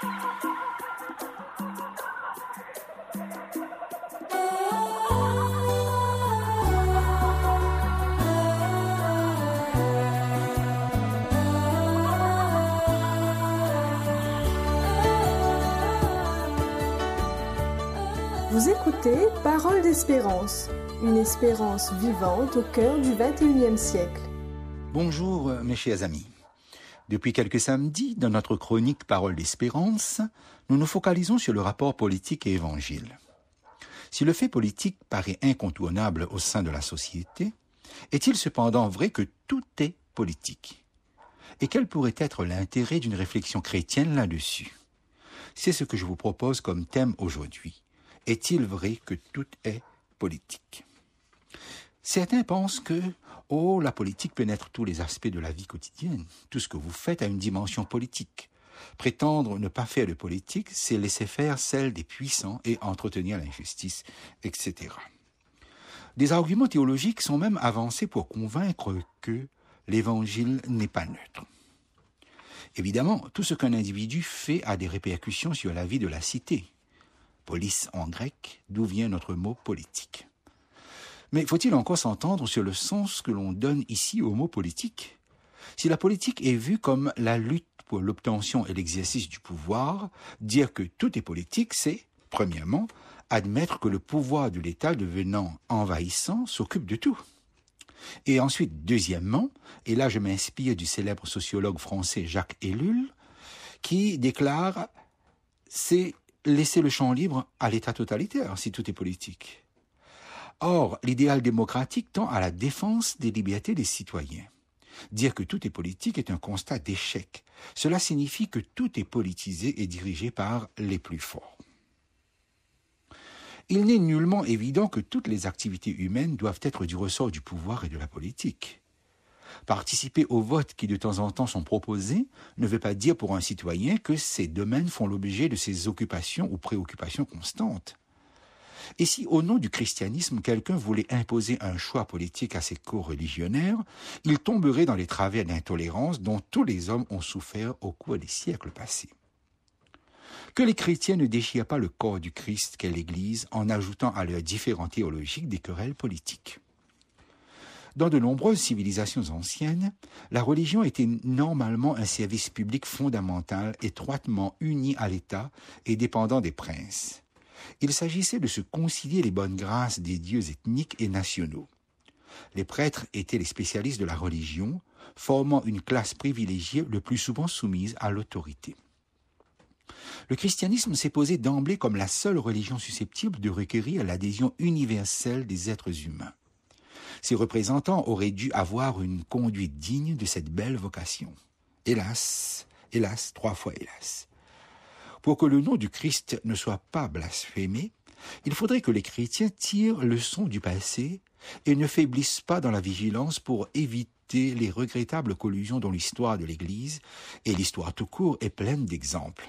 Vous écoutez Parole d'espérance, une espérance vivante au cœur du 21e siècle. Bonjour mes chers amis. Depuis quelques samedis, dans notre chronique Parole d'espérance, nous nous focalisons sur le rapport politique et évangile. Si le fait politique paraît incontournable au sein de la société, est-il cependant vrai que tout est politique? Et quel pourrait être l'intérêt d'une réflexion chrétienne là-dessus? C'est ce que je vous propose comme thème aujourd'hui. Est-il vrai que tout est politique? Certains pensent que, oh, la politique pénètre tous les aspects de la vie quotidienne. Tout ce que vous faites a une dimension politique. Prétendre ne pas faire de politique, c'est laisser faire celle des puissants et entretenir l'injustice, etc. Des arguments théologiques sont même avancés pour convaincre que l'évangile n'est pas neutre. Évidemment, tout ce qu'un individu fait a des répercussions sur la vie de la cité, police en grec, d'où vient notre mot politique? Mais faut-il encore s'entendre sur le sens que l'on donne ici au mot politique? Si la politique est vue comme la lutte pour l'obtention et l'exercice du pouvoir, dire que tout est politique, c'est, premièrement, admettre que le pouvoir de l'État devenant envahissant s'occupe de tout. Et ensuite, deuxièmement, et là je m'inspire du célèbre sociologue français Jacques Ellul, qui déclare c'est laisser le champ libre à l'État totalitaire si tout est politique. Or, l'idéal démocratique tend à la défense des libertés des citoyens. Dire que tout est politique est un constat d'échec. Cela signifie que tout est politisé et dirigé par les plus forts. Il n'est nullement évident que toutes les activités humaines doivent être du ressort du pouvoir et de la politique. Participer aux votes qui de temps en temps sont proposés ne veut pas dire pour un citoyen que ces domaines font l'objet de ses occupations ou préoccupations constantes. Et si au nom du christianisme quelqu'un voulait imposer un choix politique à ses co-religionnaires, il tomberait dans les travers d'intolérance dont tous les hommes ont souffert au cours des siècles passés. Que les chrétiens ne déchirent pas le corps du Christ qu'est l'Église en ajoutant à leurs différents théologiques des querelles politiques. Dans de nombreuses civilisations anciennes, la religion était normalement un service public fondamental étroitement uni à l'État et dépendant des princes. Il s'agissait de se concilier les bonnes grâces des dieux ethniques et nationaux. Les prêtres étaient les spécialistes de la religion, formant une classe privilégiée le plus souvent soumise à l'autorité. Le christianisme s'est posé d'emblée comme la seule religion susceptible de requérir l'adhésion universelle des êtres humains. Ses représentants auraient dû avoir une conduite digne de cette belle vocation. Hélas, hélas, trois fois hélas. Pour que le nom du Christ ne soit pas blasphémé, il faudrait que les chrétiens tirent leçon du passé et ne faiblissent pas dans la vigilance pour éviter les regrettables collusions dont l'histoire de l'Église et l'histoire tout court est pleine d'exemples.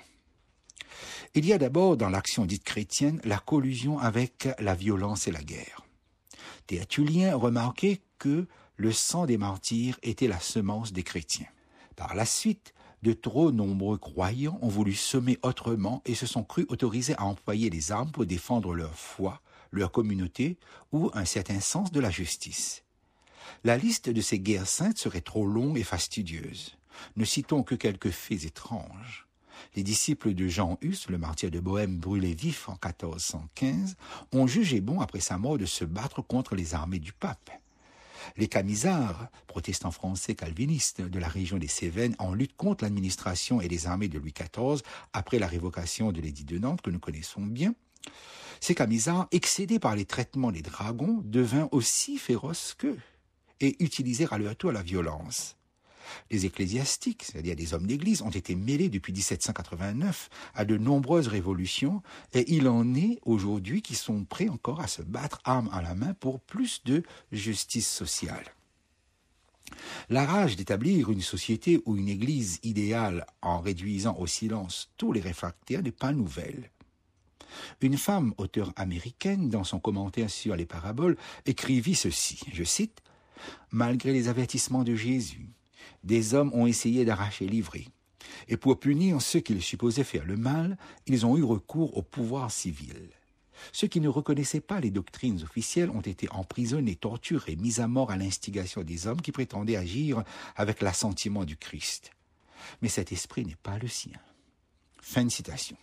Il y a d'abord dans l'action dite chrétienne la collusion avec la violence et la guerre. Tertullien remarquait que le sang des martyrs était la semence des chrétiens. Par la suite, de trop nombreux croyants ont voulu semer autrement et se sont crus autorisés à employer les armes pour défendre leur foi, leur communauté ou un certain sens de la justice. La liste de ces guerres saintes serait trop longue et fastidieuse. Ne citons que quelques faits étranges les disciples de Jean Hus, le martyr de Bohême brûlé vif en 1415, ont jugé bon après sa mort de se battre contre les armées du pape. Les camisards, protestants français calvinistes de la région des Cévennes, en lutte contre l'administration et les armées de Louis XIV après la révocation de l'édit de Nantes que nous connaissons bien, ces camisards, excédés par les traitements des dragons, devinrent aussi féroces qu'eux et utilisèrent à leur tour la violence. Les ecclésiastiques, c'est-à-dire des hommes d'église, ont été mêlés depuis 1789 à de nombreuses révolutions et il en est aujourd'hui qui sont prêts encore à se battre armes à la main pour plus de justice sociale. La rage d'établir une société ou une église idéale en réduisant au silence tous les réfractaires n'est pas nouvelle. Une femme auteure américaine, dans son commentaire sur les paraboles, écrivit ceci, je cite, Malgré les avertissements de Jésus, des hommes ont essayé d'arracher l'ivraie. Et pour punir ceux qu'ils supposaient faire le mal, ils ont eu recours au pouvoir civil. Ceux qui ne reconnaissaient pas les doctrines officielles ont été emprisonnés, torturés, mis à mort à l'instigation des hommes qui prétendaient agir avec l'assentiment du Christ. Mais cet esprit n'est pas le sien. Fin de citation.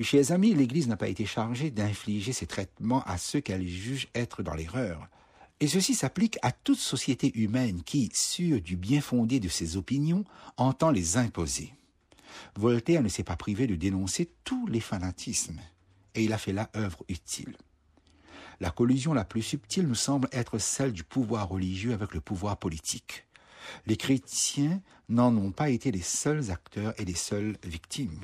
chers amis, l'Église n'a pas été chargée d'infliger ces traitements à ceux qu'elle juge être dans l'erreur. Et ceci s'applique à toute société humaine qui, sûre du bien fondé de ses opinions, entend les imposer. Voltaire ne s'est pas privé de dénoncer tous les fanatismes et il a fait là œuvre utile. La collusion la plus subtile nous semble être celle du pouvoir religieux avec le pouvoir politique. Les chrétiens n'en ont pas été les seuls acteurs et les seules victimes.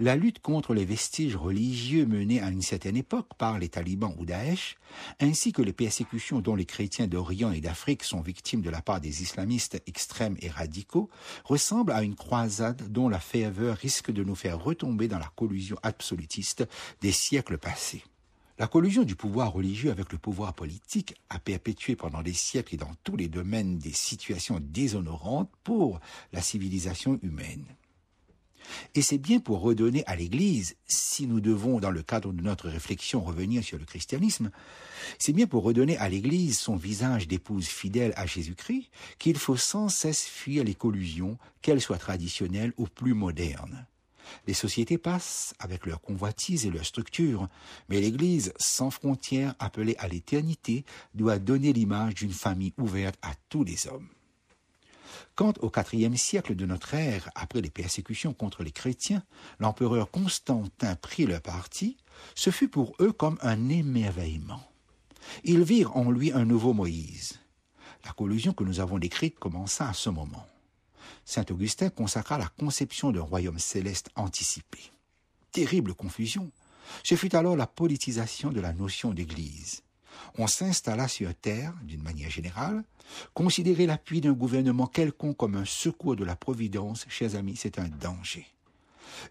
La lutte contre les vestiges religieux menés à une certaine époque par les talibans ou Daesh, ainsi que les persécutions dont les chrétiens d'Orient et d'Afrique sont victimes de la part des islamistes extrêmes et radicaux, ressemblent à une croisade dont la ferveur risque de nous faire retomber dans la collusion absolutiste des siècles passés. La collusion du pouvoir religieux avec le pouvoir politique a perpétué pendant des siècles et dans tous les domaines des situations déshonorantes pour la civilisation humaine. Et c'est bien pour redonner à l'Église, si nous devons, dans le cadre de notre réflexion, revenir sur le christianisme, c'est bien pour redonner à l'Église son visage d'épouse fidèle à Jésus-Christ qu'il faut sans cesse fuir les collusions, qu'elles soient traditionnelles ou plus modernes. Les sociétés passent avec leurs convoitises et leurs structures, mais l'Église, sans frontières, appelée à l'éternité, doit donner l'image d'une famille ouverte à tous les hommes. Quand au IVe siècle de notre ère, après les persécutions contre les chrétiens, l'empereur Constantin prit le parti, ce fut pour eux comme un émerveillement. Ils virent en lui un nouveau Moïse. La collusion que nous avons décrite commença à ce moment. Saint Augustin consacra la conception d'un royaume céleste anticipé. Terrible confusion. Ce fut alors la politisation de la notion d'Église on s'installa sur terre, d'une manière générale. Considérer l'appui d'un gouvernement quelconque comme un secours de la Providence, chers amis, c'est un danger.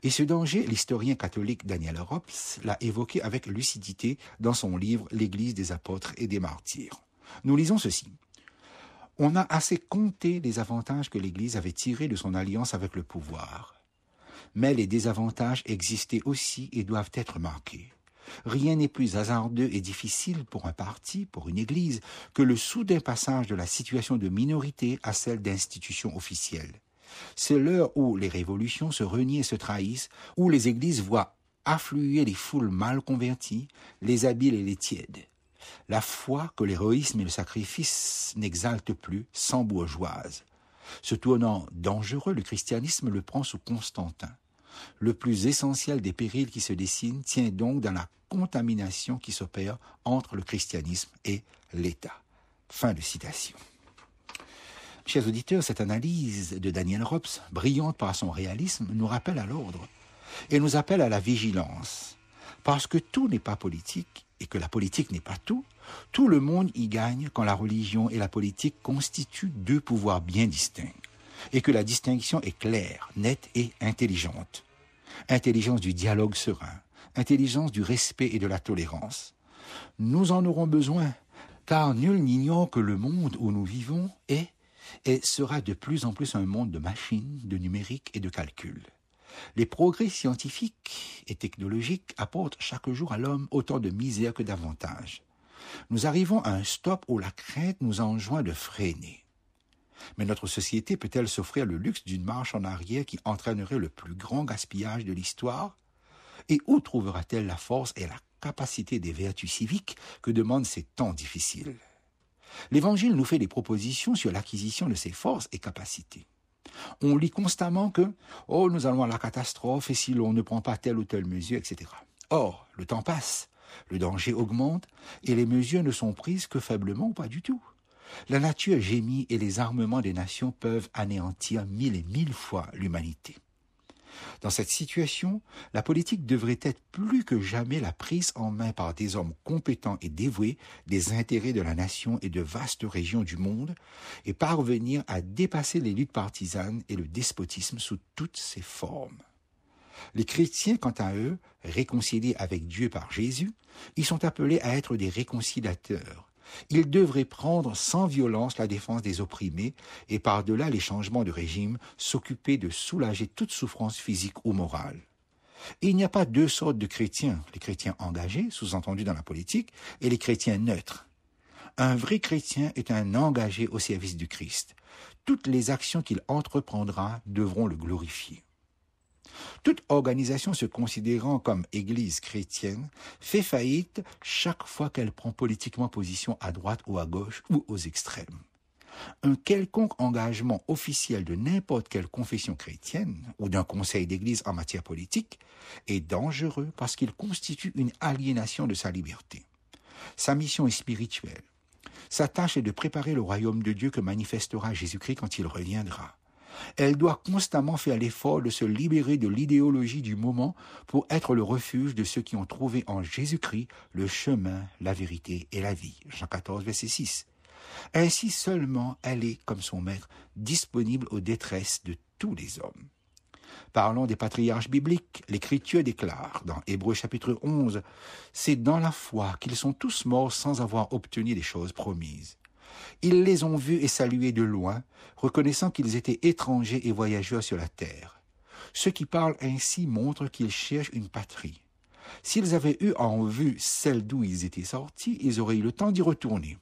Et ce danger, l'historien catholique Daniel Rops l'a évoqué avec lucidité dans son livre L'Église des apôtres et des martyrs. Nous lisons ceci. On a assez compté les avantages que l'Église avait tirés de son alliance avec le pouvoir. Mais les désavantages existaient aussi et doivent être marqués. Rien n'est plus hasardeux et difficile pour un parti, pour une Église, que le soudain passage de la situation de minorité à celle d'institution officielle. C'est l'heure où les révolutions se renient et se trahissent, où les églises voient affluer les foules mal converties, les habiles et les tièdes. La foi que l'héroïsme et le sacrifice n'exaltent plus, sans bourgeoise. Ce tournant dangereux, le christianisme le prend sous Constantin. Le plus essentiel des périls qui se dessinent tient donc dans la contamination qui s'opère entre le christianisme et l'État. Fin de citation. Chers auditeurs, cette analyse de Daniel Rops, brillante par son réalisme, nous rappelle à l'ordre et nous appelle à la vigilance. Parce que tout n'est pas politique et que la politique n'est pas tout, tout le monde y gagne quand la religion et la politique constituent deux pouvoirs bien distincts et que la distinction est claire, nette et intelligente. Intelligence du dialogue serein, intelligence du respect et de la tolérance. Nous en aurons besoin, car nul n'ignore que le monde où nous vivons est et sera de plus en plus un monde de machines, de numérique et de calcul. Les progrès scientifiques et technologiques apportent chaque jour à l'homme autant de misère que d'avantages. Nous arrivons à un stop où la crainte nous enjoint de freiner. Mais notre société peut-elle s'offrir le luxe d'une marche en arrière qui entraînerait le plus grand gaspillage de l'histoire? Et où trouvera-t-elle la force et la capacité des vertus civiques que demandent ces temps difficiles? L'Évangile nous fait des propositions sur l'acquisition de ces forces et capacités. On lit constamment que Oh, nous allons à la catastrophe et si l'on ne prend pas telle ou telle mesure, etc. Or, le temps passe, le danger augmente et les mesures ne sont prises que faiblement ou pas du tout. La nature gémit et les armements des nations peuvent anéantir mille et mille fois l'humanité. Dans cette situation, la politique devrait être plus que jamais la prise en main par des hommes compétents et dévoués des intérêts de la nation et de vastes régions du monde et parvenir à dépasser les luttes partisanes et le despotisme sous toutes ses formes. Les chrétiens, quant à eux, réconciliés avec Dieu par Jésus, ils sont appelés à être des réconciliateurs, Il devrait prendre sans violence la défense des opprimés et par-delà les changements de régime s'occuper de soulager toute souffrance physique ou morale. il n'y a pas deux sortes de chrétiens, les chrétiens engagés, sous-entendus dans la politique, et les chrétiens neutres. Un vrai chrétien est un engagé au service du Christ. Toutes les actions qu'il entreprendra devront le glorifier. Toute organisation se considérant comme Église chrétienne fait faillite chaque fois qu'elle prend politiquement position à droite ou à gauche ou aux extrêmes. Un quelconque engagement officiel de n'importe quelle confession chrétienne ou d'un conseil d'Église en matière politique est dangereux parce qu'il constitue une aliénation de sa liberté. Sa mission est spirituelle. Sa tâche est de préparer le royaume de Dieu que manifestera Jésus-Christ quand il reviendra. Elle doit constamment faire l'effort de se libérer de l'idéologie du moment pour être le refuge de ceux qui ont trouvé en Jésus-Christ le chemin, la vérité et la vie. Jean 14, verset 6. Ainsi seulement elle est, comme son maître, disponible aux détresses de tous les hommes. Parlons des patriarches bibliques. L'Écriture déclare dans Hébreu chapitre 11, C'est dans la foi qu'ils sont tous morts sans avoir obtenu les choses promises. Ils les ont vus et salués de loin, reconnaissant qu'ils étaient étrangers et voyageurs sur la terre. Ceux qui parlent ainsi montrent qu'ils cherchent une patrie. S'ils avaient eu en vue celle d'où ils étaient sortis, ils auraient eu le temps d'y retourner.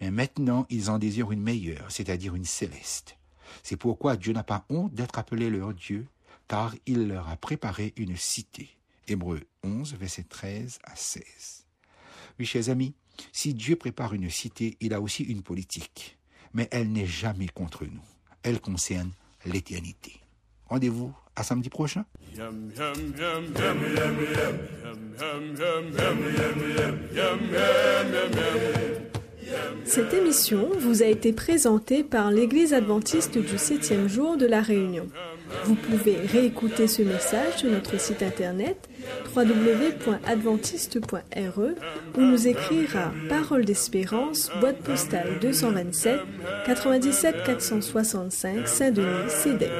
Mais maintenant, ils en désirent une meilleure, c'est-à-dire une céleste. C'est pourquoi Dieu n'a pas honte d'être appelé leur Dieu, car il leur a préparé une cité. Hébreu 11, verset 13 à 16. Oui, chers amis, si Dieu prépare une cité, il a aussi une politique. Mais elle n'est jamais contre nous. Elle concerne l'éternité. Rendez-vous à samedi prochain. Cette émission vous a été présentée par l'Église adventiste du septième jour de la Réunion. Vous pouvez réécouter ce message sur notre site internet www.adventiste.re ou nous écrire à Parole d'Espérance, boîte postale 227 97 465 Saint-Denis, CEDEX.